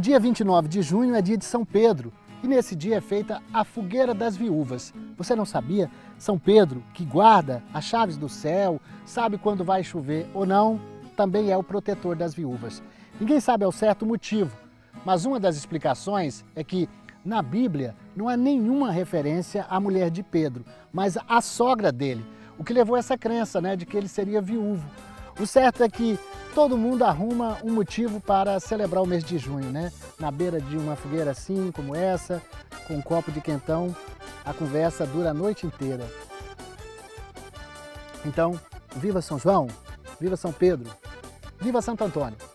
Dia 29 de junho é dia de São Pedro, e nesse dia é feita a fogueira das viúvas. Você não sabia? São Pedro, que guarda as chaves do céu, sabe quando vai chover ou não, também é o protetor das viúvas. Ninguém sabe ao certo o motivo, mas uma das explicações é que na Bíblia não há nenhuma referência à mulher de Pedro, mas à sogra dele, o que levou a essa crença né, de que ele seria viúvo. O certo é que todo mundo arruma um motivo para celebrar o mês de junho, né? Na beira de uma fogueira assim, como essa, com um copo de quentão, a conversa dura a noite inteira. Então, viva São João, viva São Pedro, viva Santo Antônio!